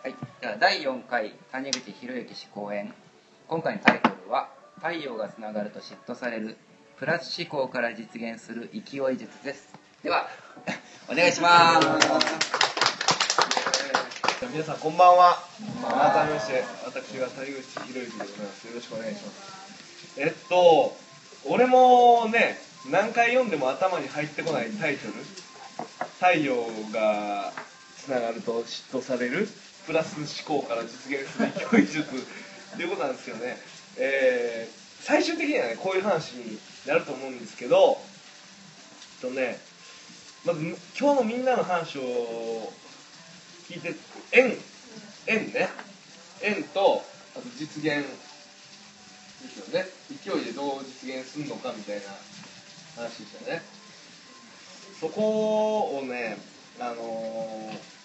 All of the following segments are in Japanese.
はい、では第4回谷口博之氏講演。今回のタイトルは「太陽がつながると嫉妬されるプラス思考から実現する勢い術」です。では お願いします。皆さんこんばんは。改めまして私が谷口博之でございます。よろしくお願いします。えっと俺もね何回読んでも頭に入ってこないタイトル「太陽がつながると嫉妬される。プラス思考から実現する勢い術」っていうことなんですけどね、えー、最終的にはねこういう話になると思うんですけどえっとねまず今日のみんなの話を聞いて円円ね。円とあと実現ですよね。勢いでどう実現するのかみたいな話でしたね。そこをねあのー、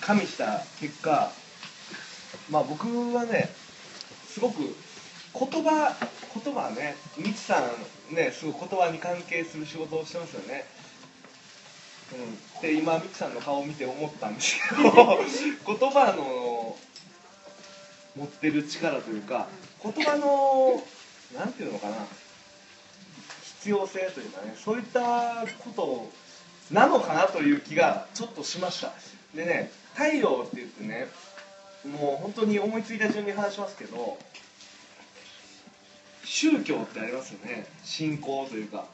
加味した結果まあ僕はねすごく言葉言葉ねミツさんねすごい言葉に関係する仕事をしてますよね。うん、で今ミキさんの顔を見て思ったんですけど 言葉の持ってる力というか言葉のなんていうのかな必要性というかねそういったことなのかなという気がちょっとしました。でね太陽って言ってねもう本当に思いついた順に話しますけど宗教ってありますよね。信仰というか。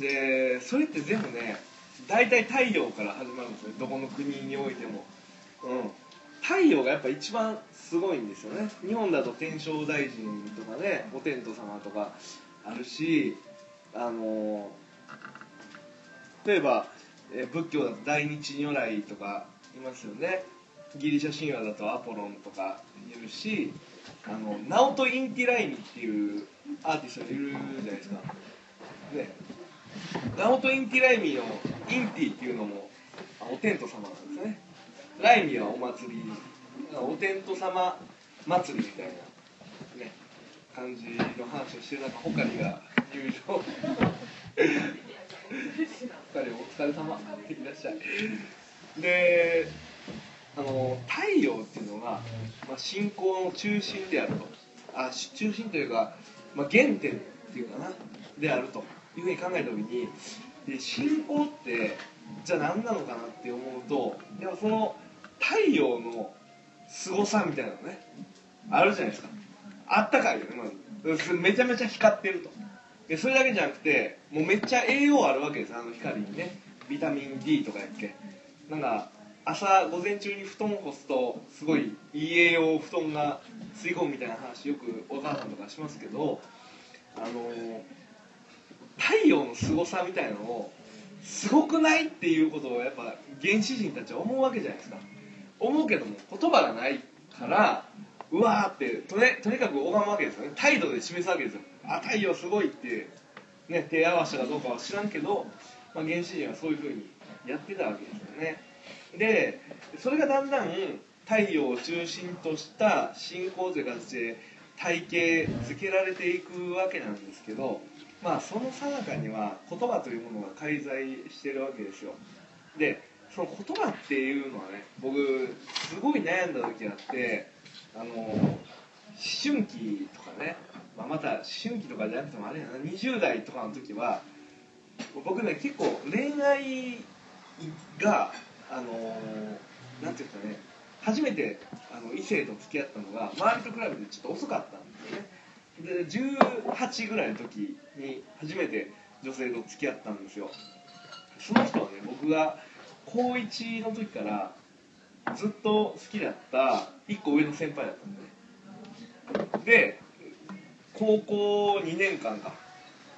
でそれって全部ね大体太陽から始まるんですねどこの国においても、うん、太陽がやっぱ一番すごいんですよね。日本だと天照大神とかねお天道様とかあるしあの例えば、え仏教だと大日如来とかいますよね。ギリシャ神話だとアポロンとかいるしあのナオト・インティライミっていうアーティストいるじゃないですか。ねナオト・インティライミのインティっていうのもお天道様なんですね。ライミはお祭りお天道様祭りみたいなね感じの話をしてる中ホカリが入場ホカリお疲れ様っていらっしゃいであの太陽っていうのが、まあ、信仰の中心であると。あ中心というか、まあ、原点っていうかな。であるというふうに考えた時にで信仰ってじゃあ何なのかなって思うとやっぱその太陽の凄さみたいなのねあるじゃないですか。あったかいよね、まず。めちゃめちゃ光ってると。でそれだけじゃなくてもうめっちゃ栄養あるわけですあの光にね。ビタミン D とかやっけ。なんか朝午前中に布団を干すとすごいいい栄養を布団が吸い込むみたいな話よくお母さんとかしますけどあの太陽の凄さみたいなのをすごくないっていうことをやっぱ原始人たちは思うわけじゃないですか。思うけども言葉がないからうわーってと,、ね、とにかく拝むわけですよね。態度で示すわけですよ。あ太陽すごいってね手合わせたかどうかは知らんけど、まあ、原始人はそういうふうにやってたわけですよね。でそれがだんだん太陽を中心とした信仰という形で体系づけられていくわけなんですけどまあその最中には言葉というものが介在してるわけですよ。でその言葉っていうのはね僕すごい悩んだ時があってあの思春期とかね、まあ、また思春期とかじゃなくてもあれやな20代とかの時は僕ね結構恋愛があのなんていうかね初めてあの異性と付き合ったのが周りと比べてちょっと遅かったんですよね。で18ぐらいの時に初めて女性と付き合ったんですよ。その人はね僕が高1の時からずっと好きだった1個上の先輩だったんでね。で高校2年間か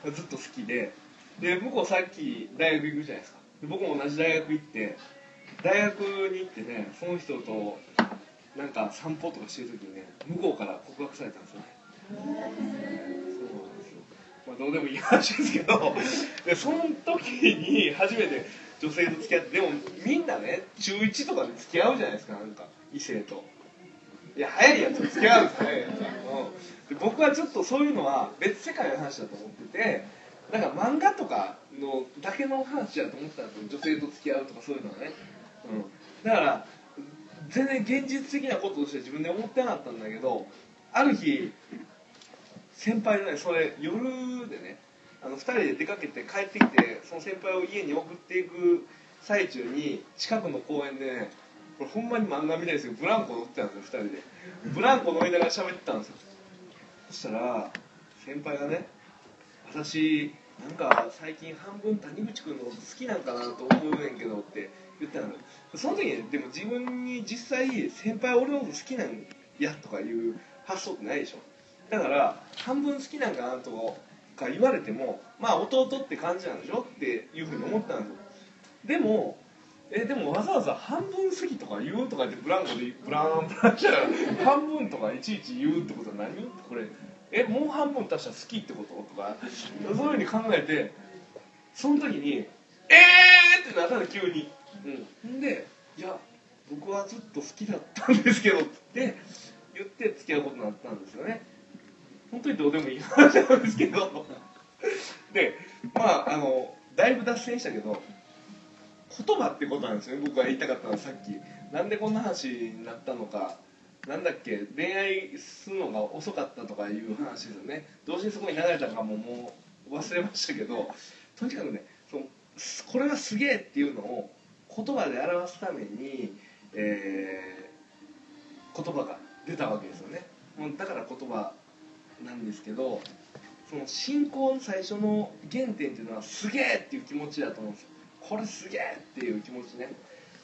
ずっと好きで。で向こうさっき大学行くじゃないですか。僕も同じ大学行って大学に行ってねその人となんか散歩とかしてる時にね向こうから告白されたんですよね。そうなんですよ、まあ、どうでもいい話ですけどでその時に初めて女性と付き合ってでもみんなね中1とかで付き合うじゃないですかなんか異性と。いや早いやつと付き合うんです早いやつ、うん、で僕はちょっとそういうのは別世界の話だと思っててなんか漫画とかのだけの話だと思ってたんですよ女性と付き合うとかそういうのはね、うん。だから全然現実的なこととして自分で思ってなかったんだけどある日先輩のねそれ夜でねあの2人で出かけて帰ってきてその先輩を家に送っていく最中に近くの公園でねこれほんまに漫画みたいですけどブランコ乗ってたんですよ2人で。ブランコ乗りながら喋ってたんですよ。そしたら先輩がね私なんか最近半分谷口君のこと好きなんかなと思うねんけどって言ったのその時にでも自分に実際先輩俺のこと好きなんやとかいう発想ってないでしょだから半分好きなんかなとか言われてもまあ弟って感じなんでしょ？っていうふうに思ったんですよ。でもえでもわざわざ半分過ぎとか言うとかってブランコでブランブランしたら半分とかいちいち言うってことは何？これ。えもう半分足したら好きってこと？とかそういうふうに考えてその時に「えー!」ってなったの急に。うん、で「いや僕はずっと好きだったんですけど」って言って付き合うことになったんですよね。本当にどうでもいい話なんですけどでまああのだいぶ脱線したけど言葉ってことなんですよね僕が言いたかったのはさっきなんでこんな話になったのかなんだっけ恋愛するのが遅かったとかいう話ですよね。同時にそこに流れたかももう忘れましたけどとにかくねそのこれがすげえっていうのを言葉で表すために、えー、言葉が出たわけですよね。だから言葉なんですけどその信仰の最初の原点っていうのはすげえっていう気持ちだと思うんですよ。これすげえっていう気持ちね。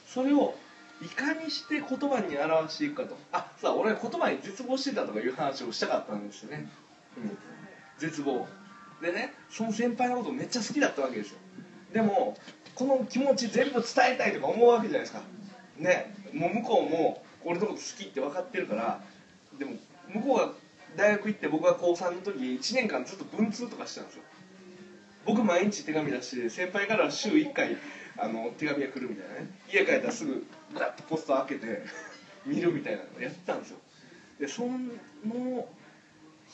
それをいかにして言葉に表していくかと。あさあ俺言葉に絶望してたとかいう話をしたかったんですよね、うん、絶望。でねその先輩のことめっちゃ好きだったわけですよ。でもこの気持ち全部伝えたいとか思うわけじゃないですか。ねもう向こうも俺のこと好きって分かってるからでも向こうが大学行って僕が高3の時1年間ずっと文通とかしてたんですよ。僕毎日手紙出して先輩から週1回あの手紙が来るみたいなね。家帰ったらすぐガッとポスト開けて 見るみたいなのやってたんですよ。でその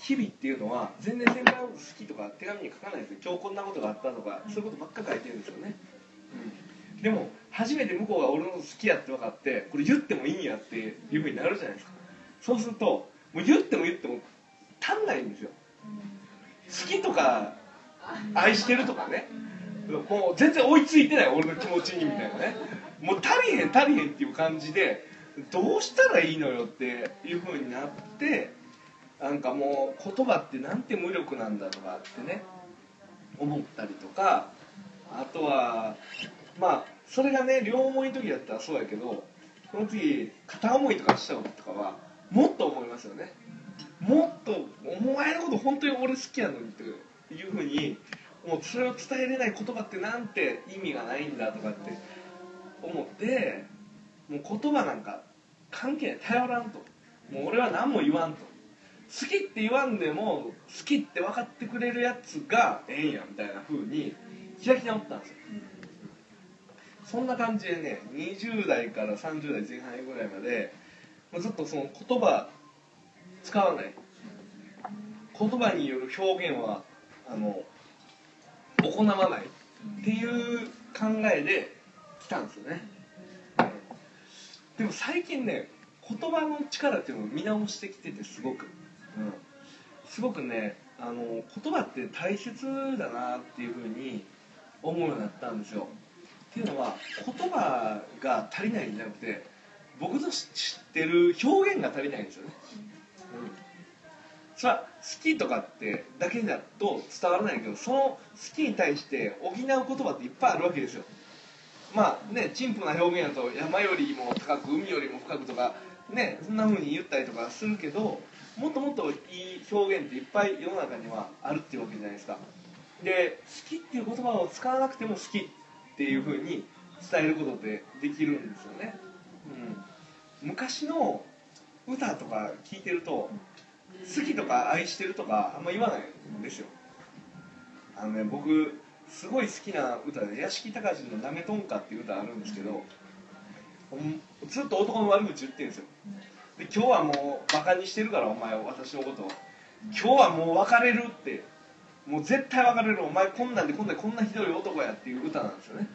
日々っていうのは全然先輩のこと好きとか手紙に書かないですよ。今日こんなことがあったとかそういうことばっか書いてるんですよね、うん、でも初めて向こうが俺のこと好きやって分かってこれ言ってもいいんやっていうふうになるじゃないですか。そうするともう言っても言っても足んないんですよ。好きとか愛してるとかね。もう全然追いついてない俺の気持ちにみたいなねもう足りへん足りへんっていう感じでどうしたらいいのよっていうふうになってなんかもう言葉ってなんて無力なんだとかってね思ったりとかあとはまあそれがね両思いの時だったらそうやけどその次片思いとかした時とかはもっと思いますよね。もっとお前のこと本当に俺好きやのにっていうふうにもうそれを伝えれない言葉ってなんて意味がないんだとかって思ってもう言葉なんか関係ない頼らんと。もう俺は何も言わんと。好きって言わんでも好きって分かってくれるやつがええんやみたいなふうに開き直ったんですよ。そんな感じでね20代から30代前半ぐらいまでずっとその言葉使わない。言葉による表現はあの行わないっていう考えでたんですよね。でも最近ね言葉の力っていうのを見直してきててすごく、うん、すごくねあの言葉って大切だなっていうふうに思うようになったんですよ。っていうのは言葉が足りないんじゃなくて僕の知ってる表現が足りないんですよね、うん。それは好きとかってだけだと伝わらないけどその好きに対して補う言葉っていっぱいあるわけですよ。まあね陳腐な表現だと山よりも高く海よりも深くとかねそんな風に言ったりとかするけどもっともっといい表現っていっぱい世の中にはあるっていうわけじゃないですか。で好きっていう言葉を使わなくても好きっていう風に伝えることってできるんですよね、うん、昔の歌とか聞いてると好きとか愛してるとかあんま言わないんですよ。あのね僕すごい好きな歌で屋敷隆の「なめとんか」っていう歌あるんですけどずっと男の悪口言ってるんですよ。で今日はもうバカにしてるからお前私のこと今日はもう別れるって。もう絶対別れる。お前こんなんでこんなこんなひどい男やっていう歌なんですよね。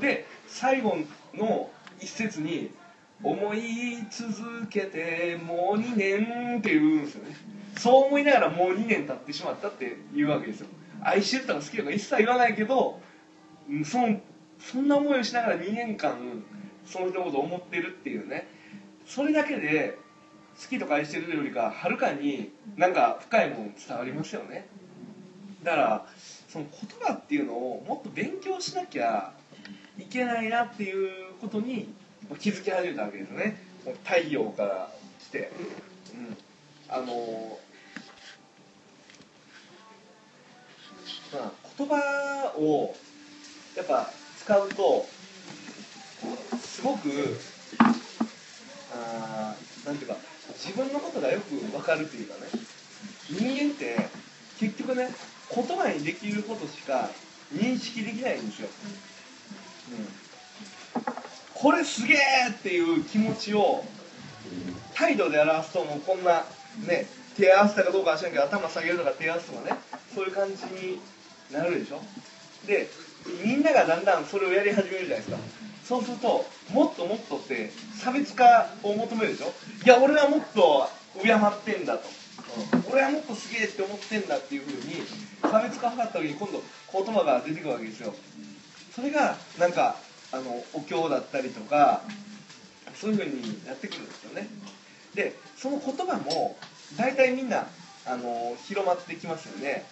で最後の一節に「思い続けてもう2年」って言うんですよね。そう思いながらもう2年経ってしまったって言うわけですよ。愛してるとか好きとか一切言わないけどそのそんな思いをしながら2年間その人のことを思ってるっていうね。それだけで好きとか愛してるよりかはるかになんか深いもの伝わりますよね。だからその言葉っていうのをもっと勉強しなきゃいけないなっていうことに気づき始めたわけですよね。太陽から来て、うん、あのまあ言葉をやっぱ使うとすごくあなんていうか自分のことがよく分かるというかね。人間って結局ね言葉にできることしか認識できないんですよ、うん、これすげえっていう気持ちを態度で表すともうこんなね手合わせたかどうかは知らんけど頭下げるとか手合わすとかねそういう感じになるでしょ？でみんながだんだんそれをやり始めるじゃないですか。そうするともっともっとって差別化を求めるでしょ？いや俺はもっと敬ってんだと、うん俺はもっとすげえって思ってんだっていうふうに差別化を図った時に今度言葉が出てくるわけですよ。それがなんかあのお経だったりとかそういうふうになってくるんですよね。でその言葉も大体みんなあの広まってきますよね。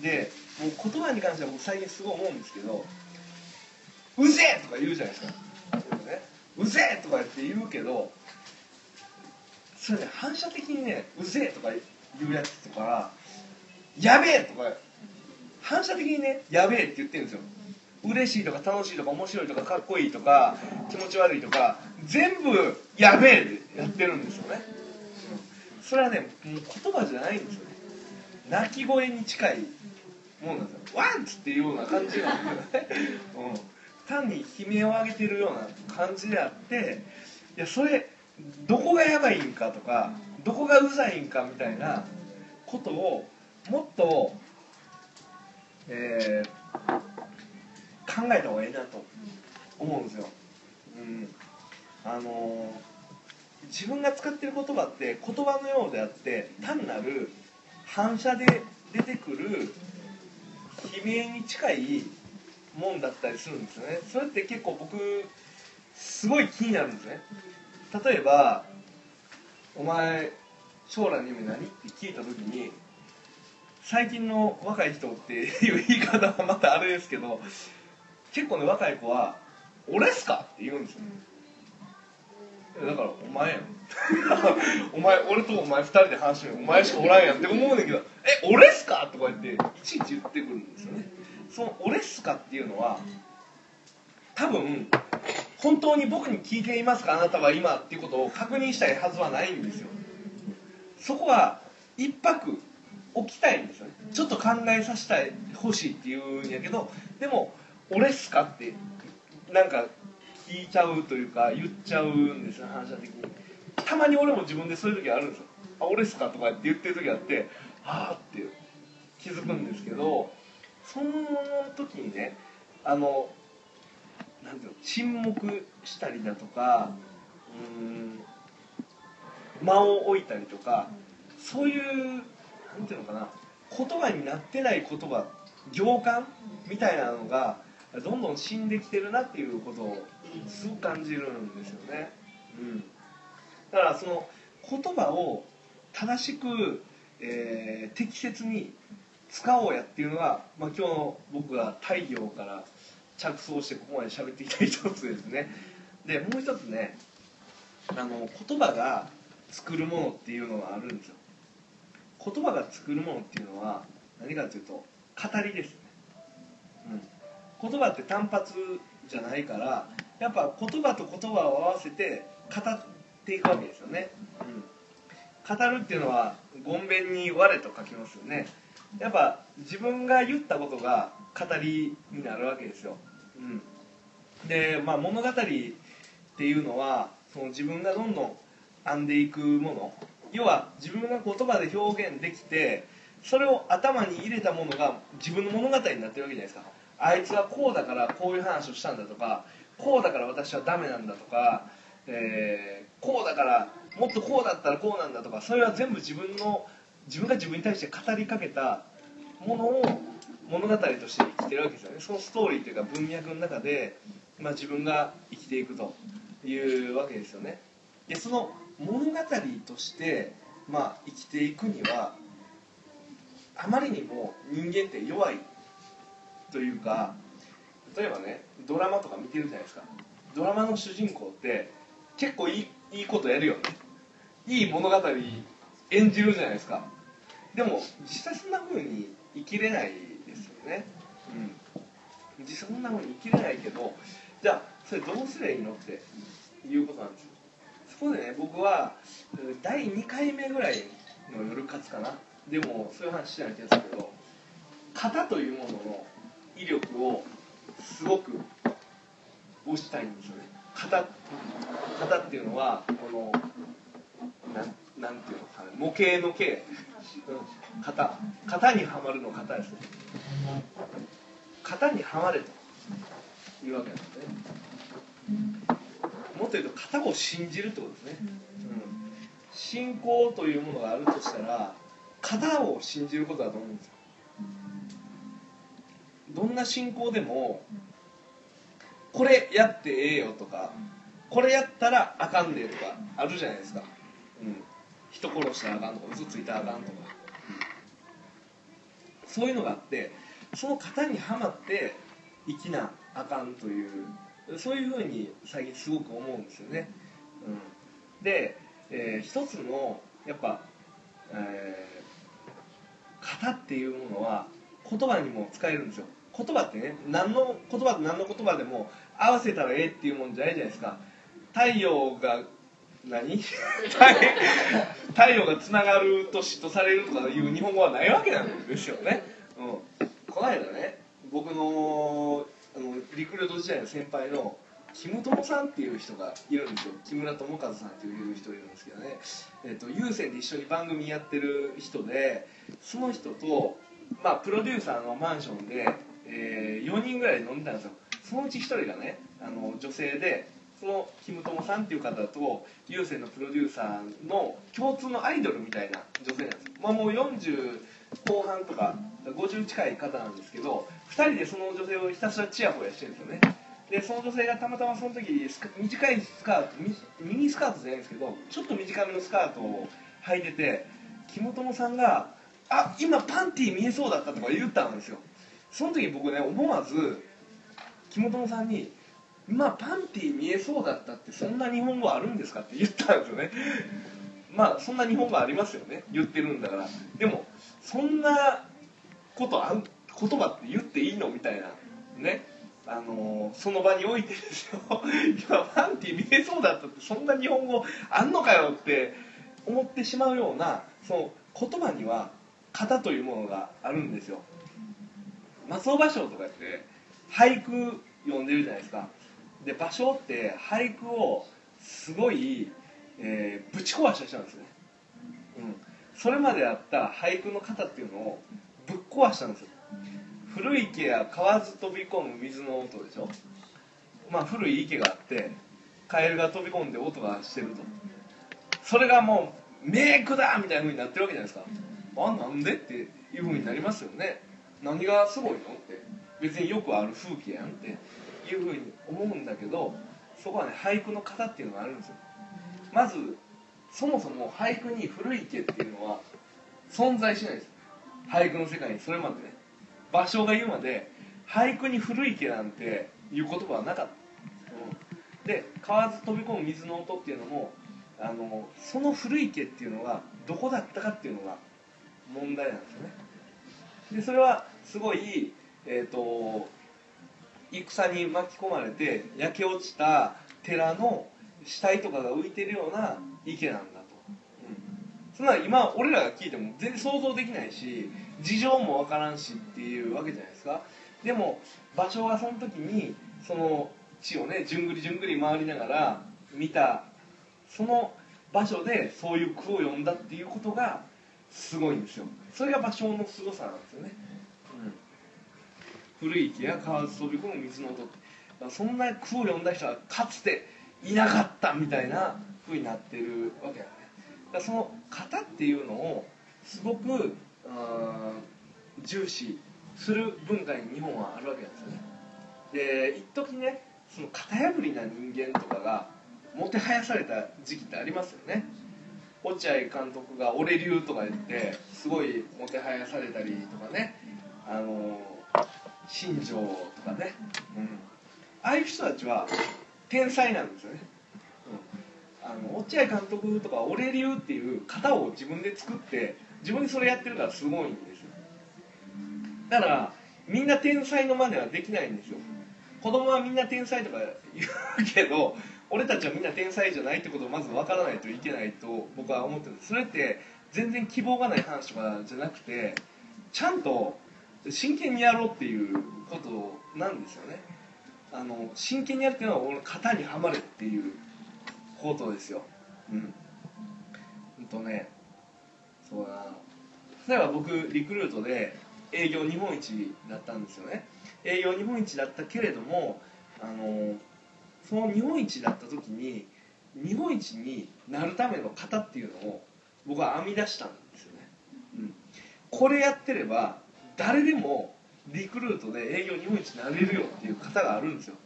でもう言葉に関しては僕最近すごい思うんですけど「うぜえ!」とか言うじゃないですか「、うぜえ!」とかって言うけどそれね反射的にね「うぜえ!」とか言うやつとか「やべえ!」とか反射的にね「やべえ!」って言ってるんですよ嬉しいとか楽しいとか面白いとかかっこいいとか気持ち悪いとか全部「やべえ!」ってやってるんですよねそれはねもう言葉じゃないんですよね鳴き声に近いもんなんですよワンツっていうような感じなん。ですよね、うん、単に悲鳴を上げてるような感じであっていやそれどこがやばいんかとかどこがうざいんかみたいなことをもっと、えー考えた方がいいなと思うんですよ、うん、あのー自分が使ってる言葉って言葉のようであって単なる反射で出てくる悲鳴に近いもんだったりするんですよねそれって結構僕すごい気になるんですね例えば「お前将来の夢何?」って聞いた時に最近の若い人っていう言い方はまたあれですけど結構ね若い子は「俺っすか?」って言うんですよだからお前やん お前俺とお前二人で話してるお前しかおらんやんって思うねんけど「え俺っすか?」とか言っていちいち言ってくるんですよねその「俺っすか?」っていうのは多分本当に僕に聞いていますか？あなたは今っていうことを確認したいはずはないんですよそこは一泊置きたいんですよねちょっと考えさせたい欲しいっていうんやけどでも「俺っすか?」ってなんか聞いちゃうというか言っちゃうんですよ反射的にたまに俺も自分でそういう時あるんですよ「あ俺っすか?」とかって言ってる時あって「ああ」って気づくんですけどその時にねあのなんていうの沈黙したりだとかうん間を置いたりとかそういうなんていうのかな言葉になってない言葉行間みたいなのがどんどん死んできてるなっていうことをすごく感じるんですよね、うん、だからその言葉を正しく、えー適切に使おうやっていうのが、まあ、今日の僕が太陽から着想してここまで喋ってきた一つですね。でもう一つねあの言葉が作るものっていうのがあるんですよ。言葉が作るものっていうのは何かというと語りですね、うん、言葉って単発じゃないからやっぱ言葉と言葉を合わせて語っていくわけですよね、うん、語るっていうのは「ごんべんに我」と書きますよね。やっぱ自分が言ったことが語りになるわけですよ、うん、で、まあ、物語っていうのはその自分がどんどん編んでいくもの。要は自分が言葉で表現できてそれを頭に入れたものが自分の物語になってるわけじゃないですか。あいつはこうだからこういう話をしたんだとかこうだから私はダメなんだとか、えーこうだからもっとこうだったらこうなんだとかそれは全部自分の自分が自分に対して語りかけたものを物語として生きてるわけですよね。そのストーリーというか文脈の中で、まあ、自分が生きていくというわけですよね。でその物語として、まあ、生きていくにはあまりにも人間って弱いというか例えばねドラマとか見てるじゃないですか。ドラマの主人公って結構いいいいことやるよね。いい物語演じるじゃないですか。でも実際そんな風に生きれないですよね。うん。実際そんな風に生きれないけどじゃあそれどうすりゃいいのっていうことなんですよ。そこでね僕は第2回目ぐらいの夜活かな。でもそういう話してない気がするけど型というものの威力をすごく押したいんですよね型型っていうのはこのなんなんていうのかな模型の形、型型にはまるの型ですね。型にはまれというわけなんですね。もっと言うと型を信じるってことですね、うん、信仰というものがあるとしたら型を信じることだと思うんですよ。どんな信仰でもこれやってええよとかこれやったらあかんでとかあるじゃないですか、うん、人殺したらあかんとか嘘ついたらあかんとか、そういうのがあってその型にはまって生きなあかんというそういうふうに最近すごく思うんですよね、うん、で、えー一つのやっぱ、えー型っていうものは言葉にも使えるんですよ言葉ってね何の言葉と何の言葉でも合わせたらええっていうもんじゃないじゃないですか。太陽が何？太陽がつながると嫉妬されるとかいう日本語はないわけなんですよね、うん、この間ね僕のあのリクルート時代の先輩のキムトモさんっていう人がいるんですよ。木村智和さんっていう人いるんですけどね、えっと有線で一緒に番組やってる人でその人と、まあ、プロデューサーのマンションで、え4人ぐらい飲んでたんですよ。そのうち1人がねあの女性でそのキムトモさんっていう方と有線のプロデューサーの共通のアイドルみたいな女性なんです。よ、まあ、もう40後半とか50近い方なんですけど2人でその女性をひたすらチヤホヤしてるんですよね。でその女性がたまたまその時短いスカートミミニスカートじゃないんですけどちょっと短めのスカートを履いてて木本友さんが「あ今パンティー見えそうだった」とか言ったんですよ。その時僕ね思わず木本さんに「今パンティー見えそうだったってそんな日本語あるんですか?」って言ったんですよね。まあそんな日本語ありますよね。言ってるんだから。でもそんなことあ言葉って言っていいのみたいな。ね。あのーその場においてですよ。今パンティ見えそうだったってそんな日本語あんのかよって思ってしまうようなその言葉には型というものがあるんですよ。松尾芭蕉とかって俳句読んでるじゃないですか。で芭蕉って俳句をすごい、えーぶち壊した人なんですね、うん、それまであった俳句の型っていうのをぶっ壊したんですよ。古い池や川ず飛び込む水の音でしょ。まあ古い池があってカエルが飛び込んで音がしてると。それがもうメイクだみたいな風になってるわけじゃないですか。あなんでっていう風になりますよね。何がすごいの？って。別によくある風景やんって。いう風に思うんだけどそこはね俳句の型っていうのがあるんですよ。まずそもそも俳句に古い池っていうのは存在しないです。俳句の世界に。それまでね。芭蕉が言うまで俳句に古い池なんていう言葉はなかった、で川ず飛び込む水の音っていうのもあのその古い池っていうのがどこだったかっていうのが問題なんですよね。でそれはすごいえっ、と戦に巻き込まれて焼け落ちた寺の死体とかが浮いてるような池なんだと、うん、そんな今俺らが聞いても全然想像できないし事情もわからんしっていうわけじゃないですか。でも場所がその時にその地をねじゅんぐりじゅんぐり回りながら見たその場所でそういう句を読んだっていうことがすごいんですよ。それが芭蕉の凄さなんですよね、うん、古い池や川ず飛び込む水の音って。そんな句を読んだ人はかつていなかったみたいな風になってるわけやね。だからその型っていうのをすごく重視する文化に日本はあるわけなんですよね。で一時ねその型破りな人間とかがもてはやされた時期ってありますよね。落合監督が「俺流」とか言ってすごいもてはやされたりとかね。あの新庄とかね、うん、ああいう人たちは天才なんですよね、うん、あの落合監督とか「俺流」っていう型を自分で作って自分でそれやってるからすごいんですよ。だからみんな天才の真似はできないんですよ。子供はみんな天才とか言うけど俺たちはみんな天才じゃないってことをまず分からないといけないと僕は思ってるそれって全然希望がない話とかじゃなくてちゃんと真剣にやろうっていうことなんですよね。あの真剣にやるっていうのは俺の型にはまれっていうことですよ。うん。ほんとねそうだな。例えば僕リクルートで営業日本一だったんですよね。営業日本一だったけれどもあのその日本一だった時に日本一になるための型っていうのを僕は編み出したんですよね、うん、これやってれば誰でもリクルートで営業日本一になれるよっていう型があるんですよ。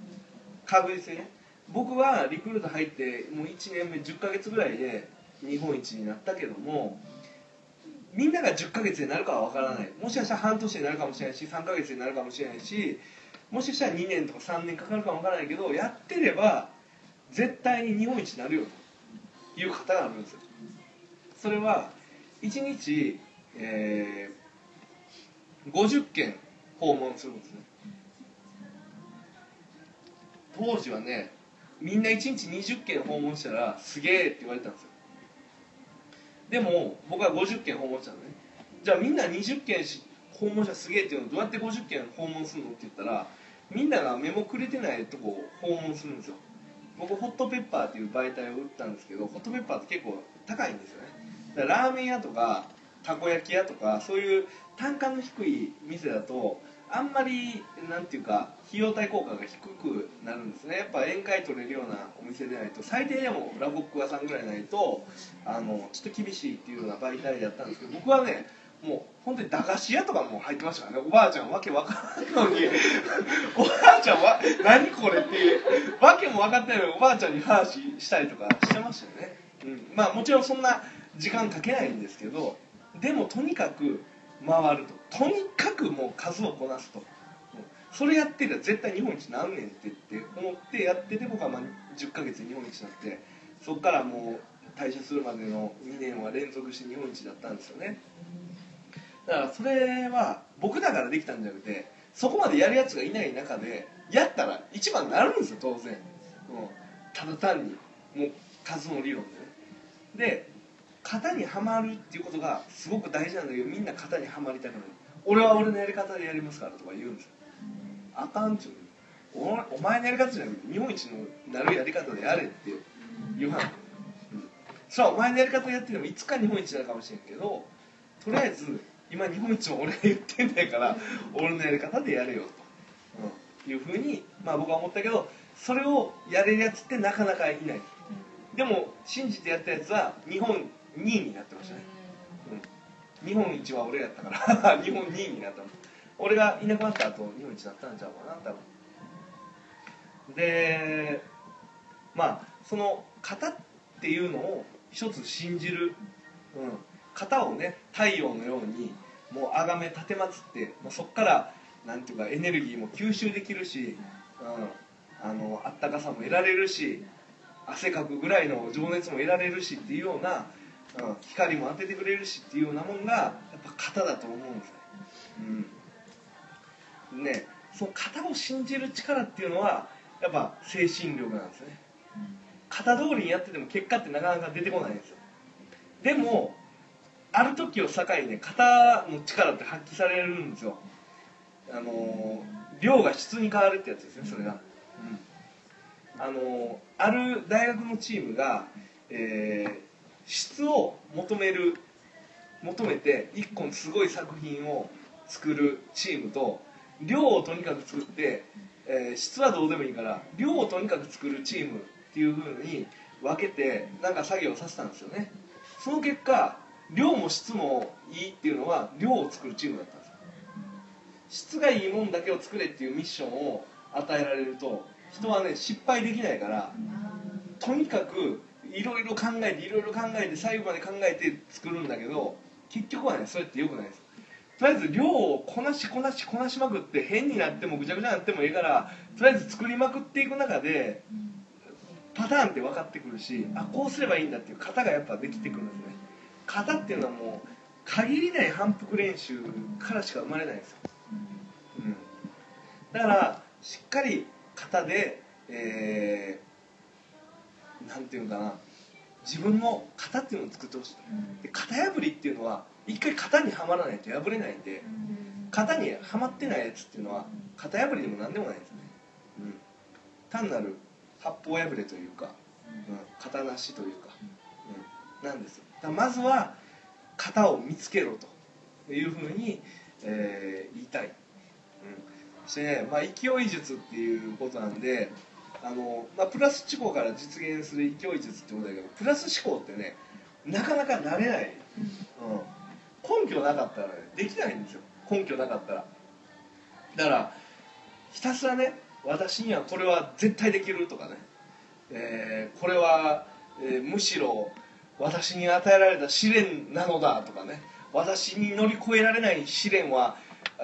確実にね。僕はリクルート入ってもう1年目10ヶ月ぐらいで日本一になったけどもみんなが10ヶ月になるかは分からない。もしかしたら半年になるかもしれないし3ヶ月になるかもしれないしもしかしたら2年とか3年かかるかも分からないけどやってれば絶対に日本一になるよという方があるんですよ。それは1日、えー、50件訪問するんですね。当時はねみんな1日20件訪問したらすげえって言われたんですよ。でも僕は50件訪問したのね。じゃあみんな20件訪問者すげえっていうのどうやって50件訪問するのって言ったらみんながメモくれてないとこを訪問するんですよ。僕ホットペッパーっていう媒体を売ったんですけどホットペッパーって結構高いんですよね。だからラーメン屋とかたこ焼き屋とかそういう単価の低い店だとあんまりなんていうか費用対効果が低くなるんですね。やっぱ宴会取れるようなお店でないと最低でもラボック屋さんぐらいないとあのちょっと厳しいっていうような媒体だったんですけど僕はねもう本当に駄菓子屋とかも入ってましたからね。おばあちゃんわけわからんのに。おばあちゃんは何これっていう。わけも分かってないのにおばあちゃんに話したりとかしてましたよね、うん、まあもちろんそんな時間かけないんですけどでもとにかく回ると。とにかくもう数をこなすと。それやってたら絶対日本一なんねんってって思ってやってて僕はまあ10ヶ月日本一になってそこからもう退社するまでの2年は連続して日本一だったんですよねだからそれは僕だからできたんじゃなくてそこまでやるやつがいない中でやったら一番になるんですよ当然、うん、ただ単に。もう数の理論でね。で型にはまるっていうことがすごく大事なんだけどみんな型にはまりたくない。俺は俺のやり方でやりますからとか言うんですよ。あかんちゅうおお前のやり方じゃなくて日本一のなるやり方でやれって言わん、うん、それはお前のやり方やっててもいつか日本一になるかもしれんけどとりあえず今日本一も俺が言ってんだから俺のやり方でやれよと、うん、いうふうに、まあ、僕は思ったけどそれをやれるやつってなかなかいない。でも信じてやったやつは日本2位になってましたね、うん、日本一は俺やったから 日本2位になった俺がいなくなった後日本一だったんちゃうかな多分。でまあその型っていうのを一つ信じる、うん、型をね太陽のようにもう崇め立てまつってもうそこからなんていうかエネルギーも吸収できるし、うん、あのあったかさも得られるし汗かくぐらいの情熱も得られるしっていうような、うん、光も当ててくれるしっていうようなもんがやっぱ型だと思うんですね。うん、ねその型を信じる力っていうのはやっぱ精神力なんですね。型通りにやってても結果ってなかなか出てこないんですよ。でもある時を境にね型の力って発揮されるんですよ。あの量が質に変わるってやつですねそれが、うん、あのある大学のチームが、えー、質を求める求めて一個のすごい作品を作るチームと量をとにかく作って、えー質はどうでもいいから量をとにかく作るチームっていう風に分けてなんか作業させたんですよね。その結果量も質もいいっていうのは量を作るチームだったんです質がいいもんだけを作れっていうミッションを与えられると人はね失敗できないからとにかくいろいろ考えていろいろ考えて最後まで考えて作るんだけど結局はねそれってよくないです。とりあえず量をこなしこなしこなしまくって変になってもぐちゃぐちゃになってもいいからとりあえず作りまくっていく中でパターンって分かってくるしあこうすればいいんだっていう型がやっぱできてくるんですね。型っていうのはもう限りない反復練習からしか生まれないんですよ、うん、だからしっかり型でえー、なんていうのかな。自分の型っていうのを作ってほしいで型破りっていうのは一回型にはまらないと破れないんで型にはまってないやつっていうのは型破りでも何でもないんですね、うん、単なる八方破れというか、うん、型なしというか、うん、なんですよまずは型を見つけろというふうに、えー言いたい、うん、そしてね、まあ、勢い術っていうことなんであの、まあ、プラス思考から実現する勢い術ってことだけどプラス思考ってねなかなかなれない、うん、根拠なかったらねできないんですよ。根拠なかったら。だからひたすらね私にはこれは絶対できるとかね、えーこれは、えーむしろ私に与えられた試練なのだとかね。私に乗り越えられない試練は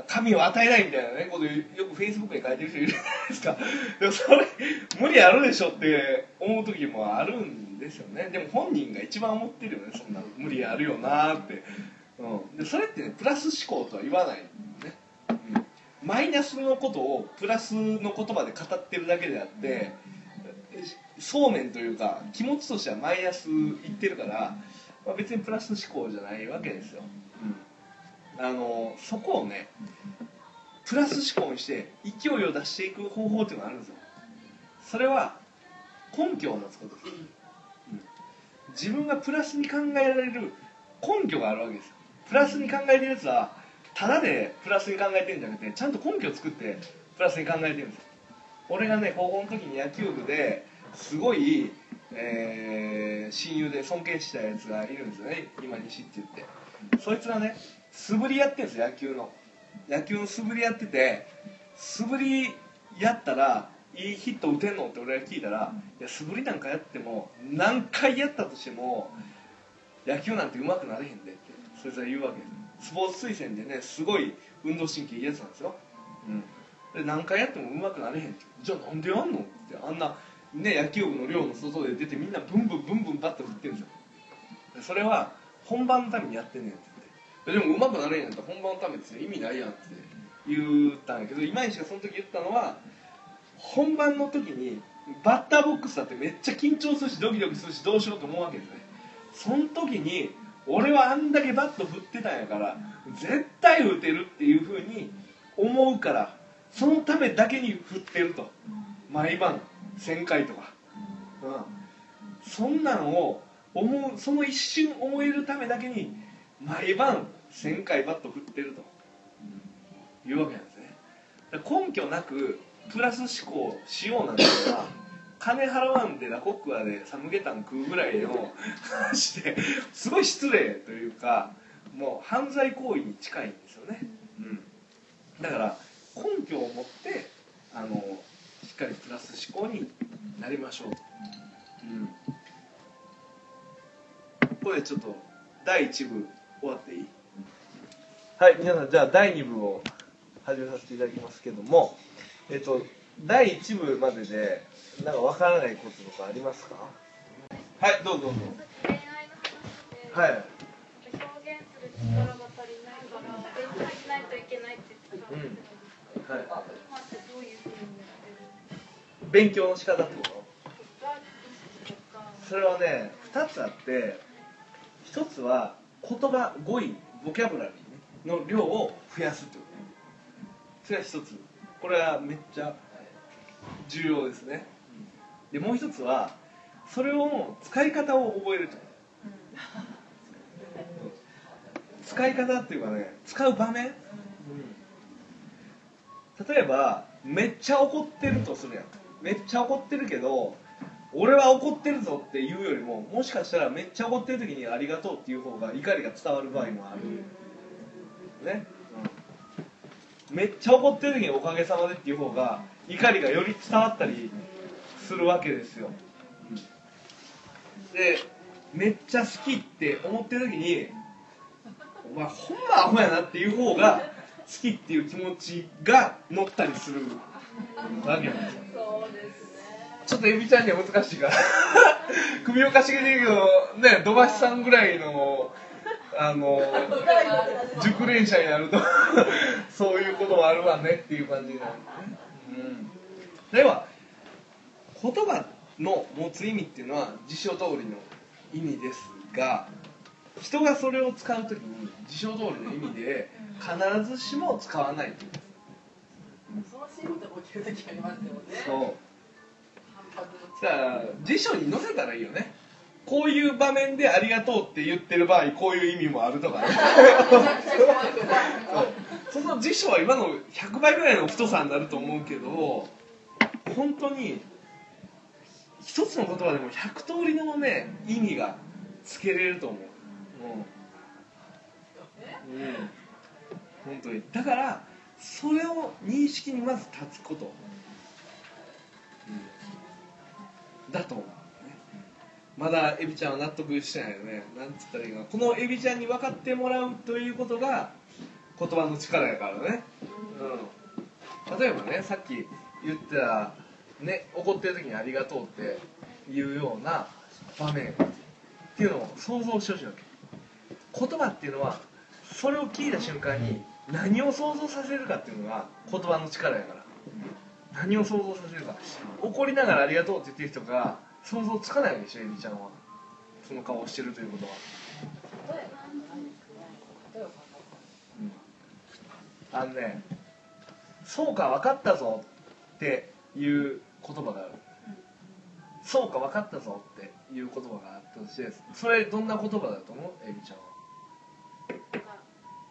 神を与えないみたいなねことよくフェイスブックに書いてる人いるじゃないですか。でもそれ無理あるでしょって思う時もあるんですよね。でも本人が一番思ってるよねそんな無理あるよなって、うん、でそれってねプラス思考とは言わないね、うん。マイナスのことをプラスの言葉で語ってるだけであってそうめんというか気持ちとしてはマイナス言ってるから、まあ、別にプラス思考じゃないわけですよ、うん、あのそこをねプラス思考にして勢いを出していく方法っていうのがあるんですよ。それは根拠を持つことです、うん、自分がプラスに考えられる根拠があるわけですよ。プラスに考えてるやつはただでプラスに考えてるんじゃなくてちゃんと根拠を作ってプラスに考えてるんですよ。俺がね高校の時に野球部ですごい、えー親友で尊敬したやつがいるんですよね。今西って言って。そいつがね素振りやってるんですよ野球の。野球の素振りやってて素振りやったらいいヒット打てんのって俺が聞いたらいや素振りなんかやっても何回やったとしても野球なんて上手くなれへんでってそいつは言うわけ。ですスポーツ推薦でねすごい運動神経いいやつなんですよ、うん、で何回やっても上手くなれへんってじゃあなんでやんのってあんなね野球部の寮の外で出てみんなブンブンブンブンバット振ってるんですよそれは本番のためにやってんねんって言って。でも上手くなれんやったら本番のためって意味ないやんって言ったんやけど今石がその時言ったのは本番の時にバッターボックスだってめっちゃ緊張するしドキドキするしどうしようと思うわけですねその時に俺はあんだけバット振ってたんやから絶対打てるっていうふうに思うからそのためだけに振ってると。毎晩。1000回とか、うん、そんなんを思うその一瞬思えるためだけに毎晩1000回バット振ってると。いうわけなんですね。根拠なくプラス思考しようなんていうのは 金払わんでラコックアでサムゲタン食うぐらいの 話ですごい失礼というかもう犯罪行為に近いんですよね、うん、だから根拠を持ってあのしっかりプラス思考になりましょう。と、うん、これちょっと第1部終わっていい？はい皆さんじゃあ第2部を始めさせていただきますけどもえっと第1部まででなんかわからないこととかありますか？はいどうぞどうぞ。恋愛の話で、はい。表現する力が足りないから勉強しないといけないって言ってたんですけど、はい。今ってどういうふうに？勉強の仕方ってことそれはね2つあって1つは言葉語彙ボキャブラリーねの量を増やすってことそれが1つ。これはめっちゃ重要ですね。でもう1つはそれを使い方を覚えると使い方っていうかね使う場面、例えばめっちゃ怒ってるとするやんめっちゃ怒ってるけど俺は怒ってるぞっていうよりももしかしたらめっちゃ怒ってる時にありがとうっていう方が怒りが伝わる場合もある。ね、うん、めっちゃ怒ってる時におかげさまでっていう方が怒りがより伝わったりするわけですよ、でめっちゃ好きって思ってる時にお前ほんまアホやなっていう方が好きっていう気持ちが乗ったりするわけなんですちょっとエビちゃんには難しいから。首をかしげてるけどね土橋さんぐらいのあの熟練者になると そういうこともあるわねっていう感じになる、うん、では言葉の持つ意味っていうのは辞書通りの意味ですが人がそれを使う時に辞書通りの意味で必ずしも使わないという。そのと時ありますよね。そう。反発のだから辞書に載せたらいいよね。こういう場面で「ありがとう」って言ってる場合こういう意味もあるとかね。その辞書は今の100倍ぐらいの太さになると思うけど本当に一つの言葉でも100通りのね意味がつけれると思う。うん、うん、本当に。だからそれを認識にまず立つこと、だと思うね。まだエビちゃんは納得してないよね。なんつったらいいか。このエビちゃんに分かってもらうということが言葉の力やからね、うん、例えばねさっき言ってた、ね、怒ってる時に「ありがとう」っていうような場面っていうのを想像してほしいわけ。言葉っていうのはそれを聞いた瞬間に何を想像させるかっていうのが言葉の力やから。何を想像させるか。怒りながら「ありがとう」って言ってる人が想像つかないでしょエビちゃんは。その顔をしてるということは、うん、あのね「そうか分かったぞ」っていう言葉がある「そうか分かったぞ」っていう言葉があったとしてそれどんな言葉だと思う？エビちゃんは。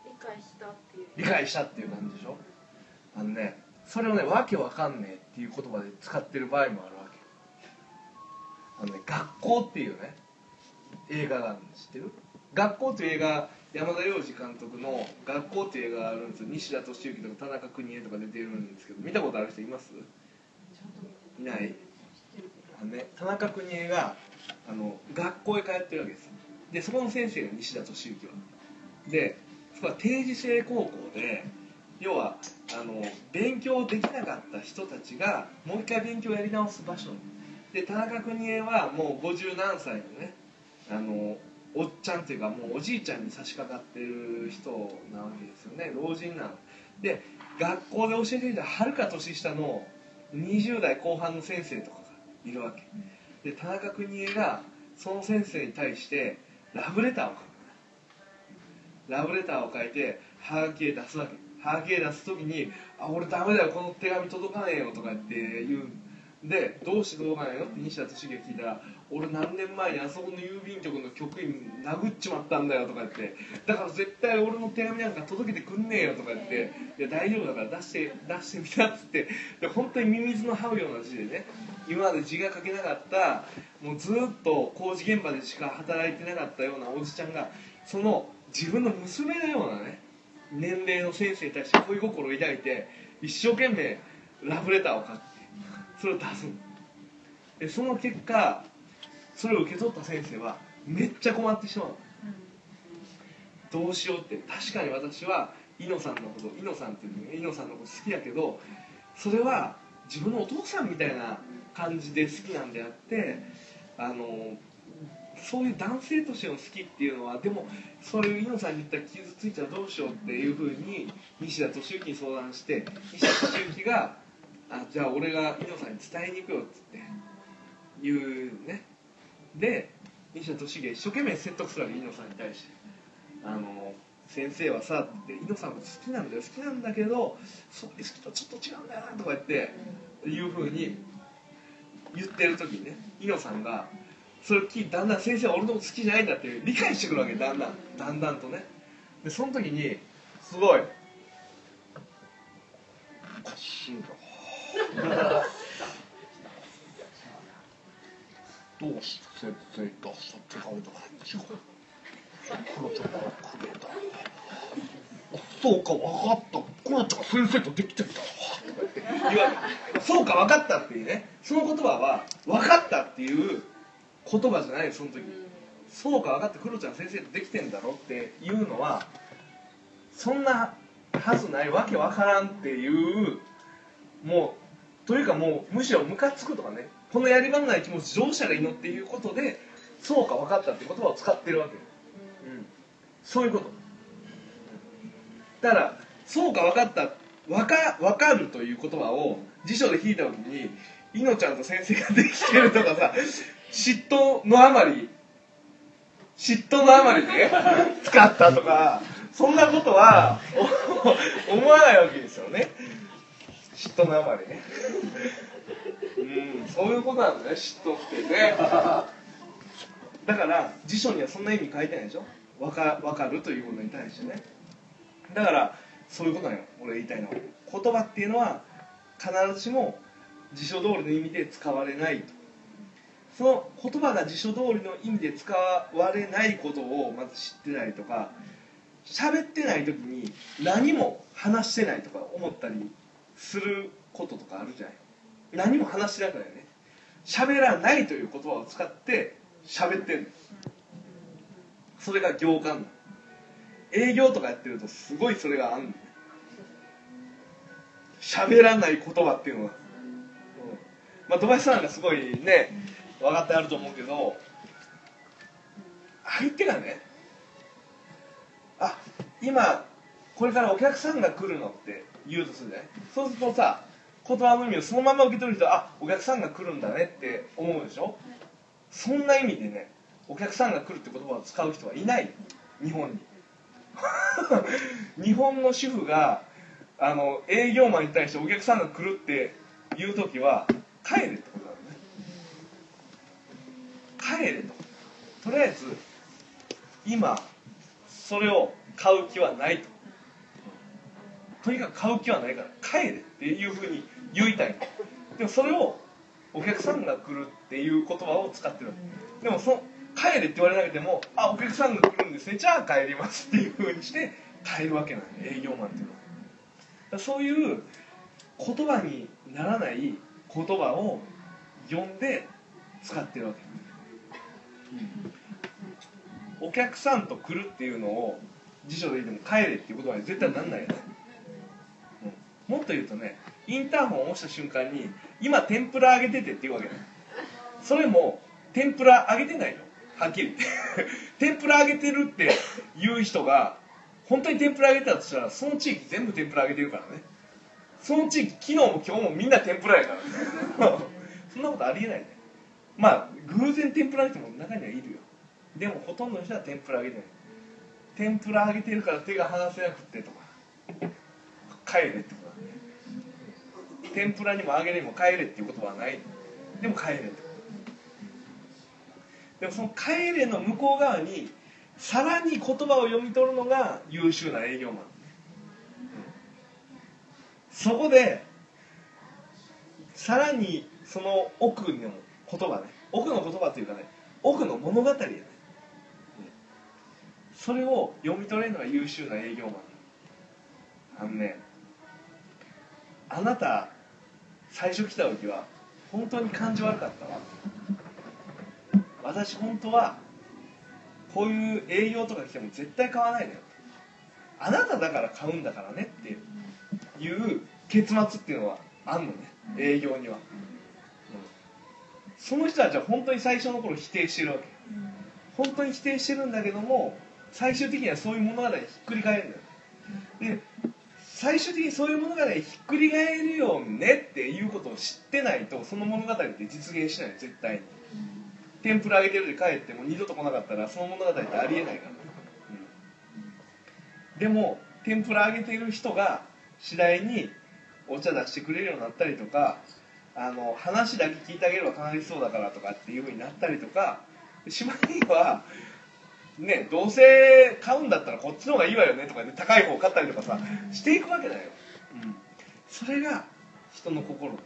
理解した理解したっていう感じでしょ？あのねそれをねわけわかんねえっていう言葉で使ってる場合もあるわけ。あのね学校っていうね映画があるの知ってる？学校っていう映画山田洋次監督の「学校」っていう映画があるんですよ。西田敏行とか田中邦衛とか出てるんですけど見たことある人います？いない。あのね田中邦衛があの学校へ通ってるわけですよ。でそこの先生が西田敏行。はで定時制高校で要はあの勉強できなかった人たちがもう一回勉強やり直す場所。で田中邦衛はもう50何歳のねあのおっちゃんっていうかもうおじいちゃんに差し掛かってる人なわけですよね。老人なの。で学校で教えていたはるか年下の20代後半の先生とかがいるわけ。で田中邦衛がその先生に対してラブレターを書ラブレターを書いてハガキへ出すわけ。ハガキへ出す時に「あ俺ダメだよこの手紙届かねえよ」とか言って言うでどうして届かないの？って西田敏行が聞いたら「俺何年前にあそこの郵便局の局員殴っちまったんだよ」とか言って「だから絶対俺の手紙なんか届けてくんねえよ」とか言って「いや大丈夫だから出して出してみた」っつって。で本当にミミズの這うような字でね今まで字が書けなかったもうずっと工事現場でしか働いてなかったようなおじちゃんがその自分の娘のようなね年齢の先生に対して恋心を抱いて一生懸命ラブレターを書いてそれを出すの。でその結果それを受け取った先生はめっちゃ困ってしまう。どうしようって。確かに私はイノさんのことイノさんっていうのイノさんのこと好きだけどそれは自分のお父さんみたいな感じで好きなんであってあのそういう男性としての好きっていうのはでもそれを猪野さんに言ったら傷ついたらどうしようっていうふうに西田敏行に相談して西田敏行が「あじゃあ俺が猪野さんに伝えに行くよ」っつって言うね。で西田敏行が一生懸命説得するわけ猪野さんに対して「あの先生はさ」って猪野さんも好きなんだよ。好きなんだけどそういう好きとちょっと違うんだよなとか言っていうふうに言ってる時にね猪野さんがそれを聞いてだんだん先生は俺のこと好きじゃないんだって理解してくるわけだんだん。だんだんとね。でその時にすごい「おかしいなどうして先生とそっちがおいでなんでしょうクロちゃんくれたそうか分かったクロちゃんが先生とできてんだ言われそうか分かったっていうねその言葉は分かったっていう言葉じゃないその時。そうか分かったクロちゃん先生とできてんだろっていうのはそんなはずないわけわからんっていうもうというかもうむしろムカつくとかね。このやり場のない気持ち乗車がいいのっていうことでそうか分かったって言葉を使ってるわけ。よ、うん、そういうこと。だからそうか分かった分か分かるという言葉を辞書で引いた時にいのちゃんと先生ができてるとかさ嫉妬のあまり嫉妬のあまりね 使ったとかそんなことはお 思わないわけですよね。嫉妬のあまりね。うんそういうことなんだね嫉妬ってね。だから辞書にはそんな意味書いてないでしょ。わかわかるということに対してね。だからそういうことなのよ。俺言いたいのは。言葉っていうのは必ずしも辞書通りの意味で使われないとその言葉が辞書通りの意味で使われないことをまず知ってたりとか喋ってない時に何も話してないとか思ったりすることとかあるじゃない。何も話してなくないよね。喋らないという言葉を使って喋ってんの。それが行間。の営業とかやってるとすごいそれがあんの。喋らない言葉っていうのは、うん。まあ土橋さんがすごいね分かってあると思うけど相手がねあ今これからお客さんが来るのって言うとするじゃない？そうするとさ言葉の意味をそのまま受け取る人はあお客さんが来るんだねって思うでしょ？そんな意味でねお客さんが来るって言葉を使う人はいない日本に。日本の主婦があの営業マンに対してお客さんが来るって言う時は帰れと。帰れと。とりあえず今それを買う気はないと。とにかく買う気はないから帰れっていうふうに言いたい。でもそれをお客さんが来るっていう言葉を使ってる。でもその帰れって言われなくてもあお客さんが来るんですね。じゃあ帰りますっていうふうにして帰るわけなんで営業マンっていうのは。そういう言葉にならない言葉を読んで使ってるわけ、お客さんと来るっていうのを辞書で言っても帰れっていう言葉に絶対なんないよね、うん。もっと言うとねインターホンを押した瞬間に今天ぷら揚げててっていうわけそれも天ぷら揚げてないよはっきり 天ぷら揚げてるって言う人が本当に天ぷら揚げてたとしたらその地域全部天ぷら揚げてるからね。その地域昨日も今日もみんな天ぷらやから。そんなことありえないね。まあ偶然天ぷら揚げても中にはいるよ。でもほとんどの人は天ぷら揚げてない。天ぷら揚げてるから手が離せなくてとか。帰れってことだね。天ぷらにも揚げにも帰れっていう言葉はない。でも帰れってこと。でもその帰れの向こう側にさらに言葉を読み取るのが優秀な営業マン。そこでさらにその奥の言葉ね。奥の言葉というかね奥の物語やね。ん。それを読み取れるのが優秀な営業マン。あのねあなた最初来た時は本当に感じ悪かったわ。私本当はこういう営業とか来ても絶対買わないのよ。あなただから買うんだからねっていう結末っていうのはあんのね。営業には、その人たちは本当に最初の頃否定してるわけ。本当に否定してるんだけども最終的にはそういう物語ひっくり返るんだよ。で最終的にそういう物語ひっくり返るよねっていうことを知ってないとその物語って実現しない絶対に。天ぷら揚げてるで帰っても二度と来なかったらその物語ってありえないから、うん。でも天ぷら揚げてる人が次第にお茶出してくれるようになったりとかあの話だけ聞いてあげれば楽しそうだからとかっていうふうになったりとかしまいにはねどうせ買うんだったらこっちの方がいいわよねとかで高い方買ったりとかさしていくわけだよ、うん、それが人の心。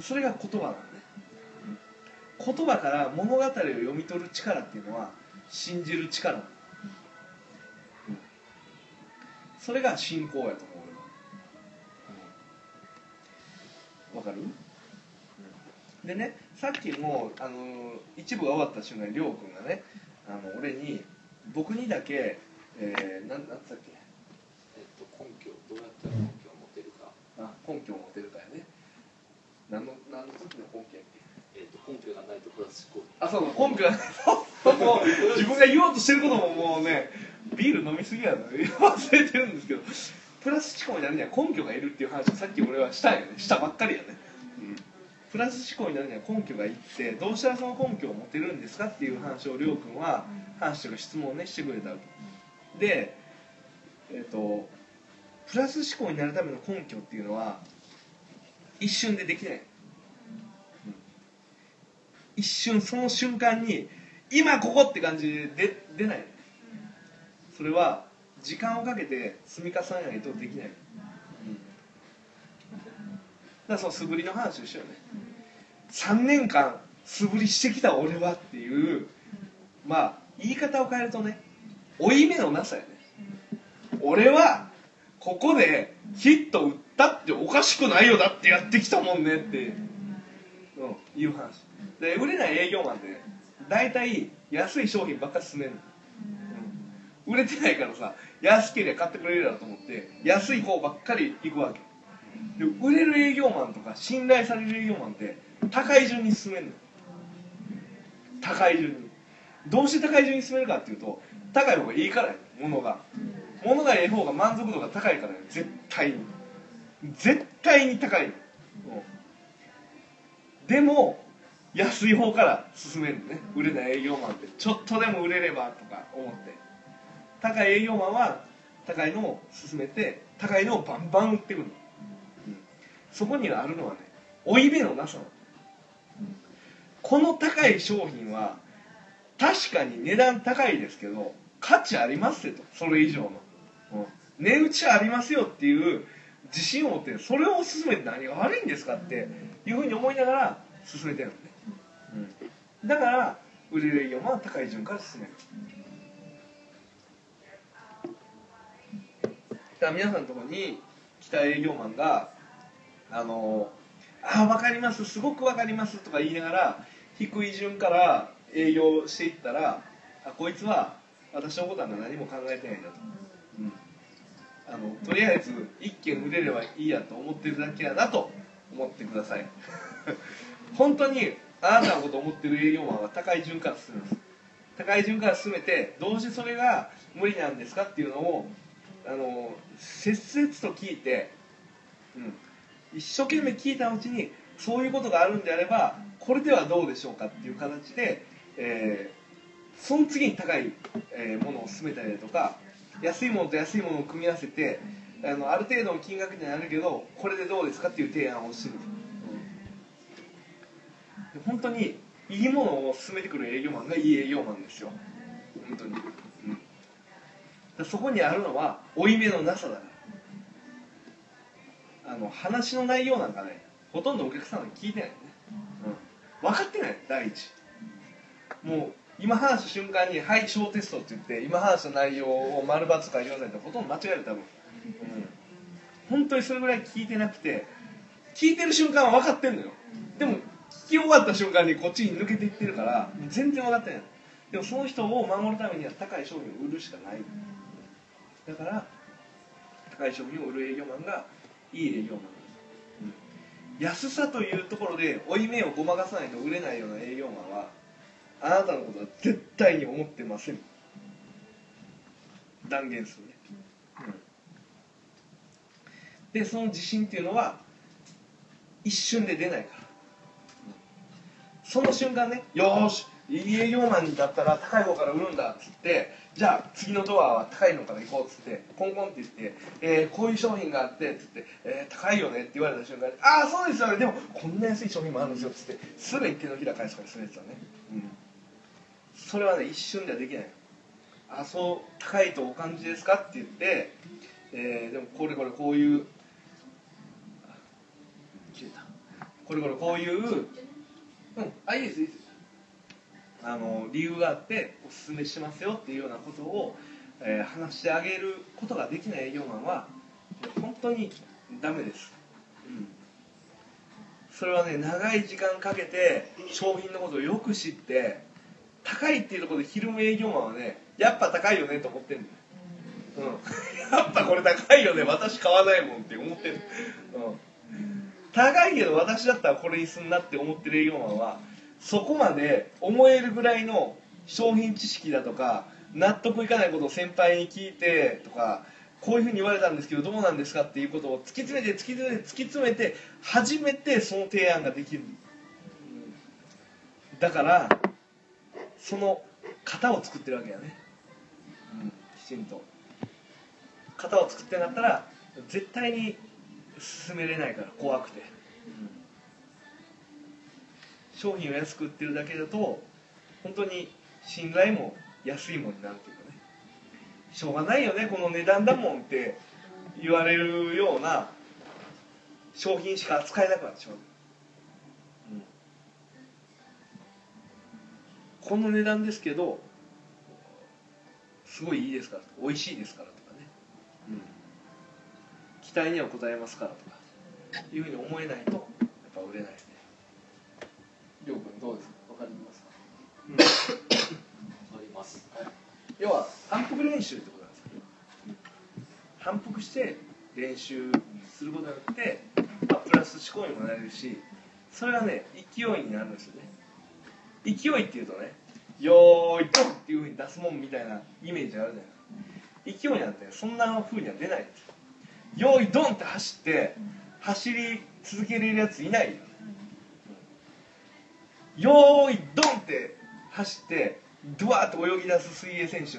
それが言葉なんね言葉から物語を読み取る力っていうのは信じる力。それが信仰やと思うわかる？でねさっきもあの一部が終わった瞬間にりょうくんがねあの俺に僕にだけ、えー、なんなんつったっけ？えっと根拠どうやったら根拠を持てるか、あ根拠を持てるかやね。何の何の時の根拠やっけ？えっと根拠がないとプラス思考。あそう根拠がそうもう自分が言おうとしてることももうねビール飲みすぎやの忘れてるんですけどプラス思考になるには根拠がいるっていう話をさっき俺はしたんよね。したばっかりやね、プラス思考になるには根拠がいってどうしたらその根拠を持てるんですかっていう話をりょうくんは話というか質問をねしてくれたわけ。でえっ、とプラス思考になるための根拠っていうのは一瞬でできない。一瞬その瞬間に今ここって感じで出出ない。それは時間をかけて積み重ねないとできない、うん、だからその素振りの話をしたよね。3年間素振りしてきた俺はっていうまあ言い方を変えるとね負い目のなさやね。俺はここでヒット打ったっておかしくないよだってやってきたもんねって、うん、いう話。で売れない営業マンって大体安い商品ばっかり勧めるの、うん、売れてないからさ安ければ買ってくれるだろうと思って安い方ばっかり行くわけ。で売れる営業マンとか信頼される営業マンって高い順に進めるの高い順に。どうして高い順に進めるかっていうと高い方がいいからや。物が。物がええ方が満足度が高いから絶対に。絶対に高い、でも安い方から進めるのね。売れない営業マンって。ちょっとでも売れればとか思って。高い営業マンは高いのを進めて高いのをバンバン売ってくる、うん。そこにあるのはね負い目のなさなの。この高い商品は確かに値段高いですけど価値ありますよと。それ以上の、うん。値打ちありますよっていう自信を持ってそれを進めて何が悪いんですかっていうふうに思いながら進めてるのね、うん、だから売れる営業マンは高い順から進める。だから皆さんのところに来た営業マンがあのあ分かります。すごく分かりますとか言いながら低い順から営業していったらあこいつは私のことは何も考えてないんだと、うん、あのとりあえず一件売れればいいやと思ってるだけやなと思ってください。本当にあなたのこと思ってる営業マンは高い順から進めます。高い順から進めてどうしてそれが無理なんですかっていうのをあの切々と聞いて、うん、一生懸命聞いたうちにそういうことがあるんであればこれではどうでしょうかっていう形で、えーその次に高い、えーものを進めたりだとか安いものと安いものを組み合わせてあのある程度の金額になるけどこれでどうですかっていう提案をする、うんで本当にいいものを進めてくる営業マンがいい営業マンですよ。本当に、そこにあるのは負い目のなさだからあの話の内容なんかねほとんどお客さんは聞いてないね、うん、分かってない。第一。もう今話した瞬間に「はい小テスト」って言って今話した内容を丸×か言わないとほとんど間違える多分、うん、本当にそれぐらい聞いてなくて聞いてる瞬間は分かってんのよ。でも聞き終わった瞬間にこっちに抜けていってるから全然分かってない。でもその人を守るためには高い商品を売るしかない。だから高い商品を売る営業マンがいい営業マンです、うん。安さというところで負い目をごまかさないと売れないような営業マンはあなたのことは絶対に思ってません。断言するね、うん。でその自信っていうのは一瞬で出ないから。その瞬間ねよーしいい営業マンだったら高い方から売るんだっつってじゃあ次のドアは高いのから行こうっつってコンコンって言って、えーこういう商品があってっつって、えー高いよねって言われた瞬間にああそうですよね。でもこんな安い商品もあるんですよっつってすぐに手のひら返すからするやつはね、うん、それはね一瞬ではできない。あそう高いとお感じですかって言って、えーでもこれこれこういう切れた。これこれこういううん。あいいですいいです。あの理由があっておすすめしますよっていうようなことを、えー話してあげることができない営業マンは本当にダメです、うん、それはね長い時間かけて商品のことをよく知って高いっていうところでひるむ営業マンはねやっぱ高いよねと思ってるんだよ、うん、やっぱこれ高いよね私買わないもんって思ってる、うん、高いけど私だったらこれにすんなって思ってる営業マンはそこまで思えるぐらいの商品知識だとか納得いかないことを先輩に聞いてとかこういうふうに言われたんですけどどうなんですかっていうことを突き詰めて突き詰めて突き詰めて初めてその提案ができる。だからその型を作ってるわけやね、うん、きちんと。型を作ってなったら絶対に進めれないから怖くて、うん。商品を安く売ってるだけだと本当に信頼も安いものになるというかね。しょうがないよねこの値段だもんって言われるような商品しか扱えなくなってしまう、うん。この値段ですけどすごいいいですから美味しいですからとかね、うん。期待には応えますからとかいうふうに思えないとやっぱ売れない。りょうくんどうですか？わかりますか、あります。要は反復練習ってことなんですよ。反復して練習することによって、まあ、プラス思考にもなれるしそれはね勢いになるんですよね。勢いっていうとね「よーいドン!」っていうふうに出すもんみたいなイメージがあるじゃないですか勢いなんてそんなふうには出ないんですよ。よーいドンって走って走り続けれるやついないよよーいドンって走ってドワーッと泳ぎ出す水泳選手。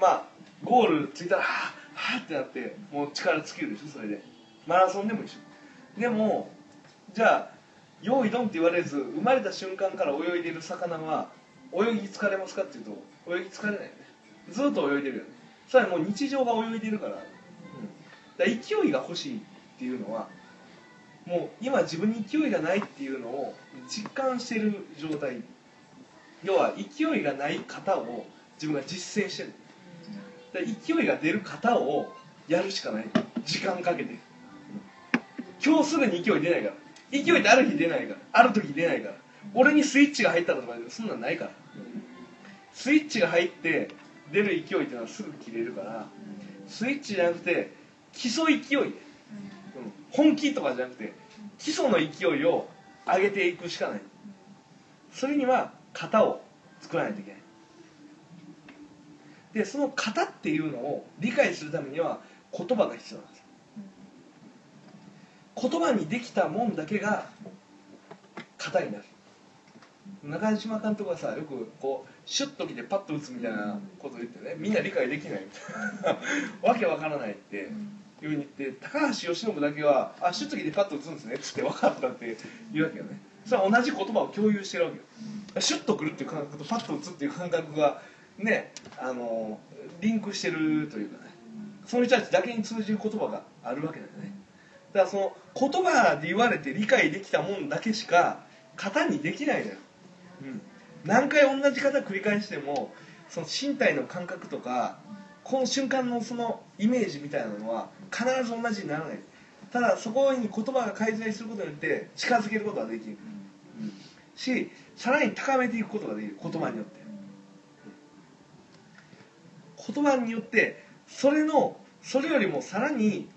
まあゴールついたらはぁはぁってなってもう力尽きるでしょそれで。マラソンでも一緒。でもじゃあ「用意ドン」って言われず生まれた瞬間から泳いでる魚は泳ぎ疲れますかっていうと泳ぎ疲れないよね。ずっと泳いでるよね。それはもう日常が泳いでるから,、うん、だから勢いが欲しいっていうのはもう今自分に勢いがないっていうのを実感してる状態。要は勢いがない型を自分が実践してる。勢いが出る型をやるしかない。時間かけて。今日すぐに勢い出ないから。勢いってある日出ないから。ある時出ないから。俺にスイッチが入ったとかそんなんないから。スイッチが入って出る勢いっていうのはすぐ切れるから。スイッチじゃなくて基礎勢いで、本気とかじゃなくて基礎の勢いを上げていくしかない。それには型を作らないといけない。でその型っていうのを理解するためには言葉が必要なんです。言葉にできたもんだけが型になる。中島監督はさよくこうシュッときてパッと打つみたいなことを言ってねみんな理解できない。みたいなわけわからないっていうに言って高橋由伸だけは「あシュッときてパッと打つんですね」っつって分かったって言うわけよね。それは同じ言葉を共有してるわけよ。シュッとくるっていう感覚とパッと打つっていう感覚がねあのリンクしてるというかね。その人たちだけに通じる言葉があるわけだよね。だからその言葉で言われて理解できたもんだけしか型にできないのよ、うん、何回同じ型繰り返してもその身体の感覚とかこの瞬間のそのイメージみたいなのは必ず同じにならない。ただそこに言葉が介在することによって近づけることができる、うん、しさらに高めていくことができる。言葉によって。言葉によってそれのそれよりもさらに、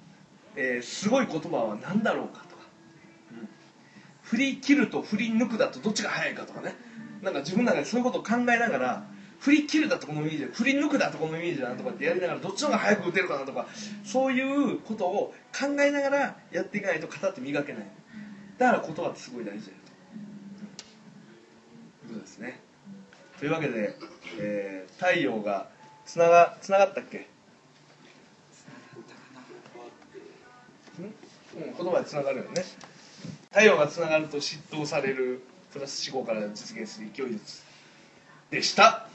えーすごい言葉は何だろうかとか、うん振り切ると振り抜くだとどっちが早いかとかね。なんか自分の中でそういうことを考えながら振り切るだとこのイメージ振り抜くだとこのイメージだなとかってやりながらどっちの方が早く打てるかなとかそういうことを考えながらやっていかないと型って磨けない。だから言葉ってすごい大事だよ。ということですね。というわけで、えー太陽がつながつながったっけ、うん、言葉でつながるよね。太陽がつながると嫉妬される。プラス思考から実現する。勢い術でした。